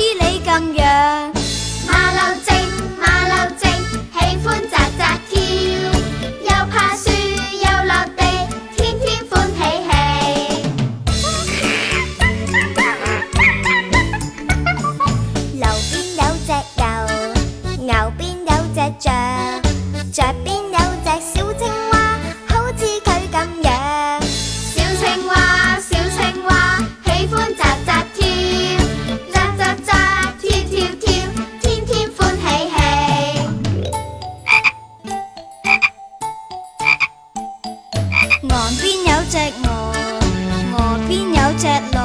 知你咁样马骝精马骝精喜欢扎扎跳又怕树又落地天天欢喜气楼边有只牛牛边有只象象边有岸边有只鹅，鹅边有只鹿。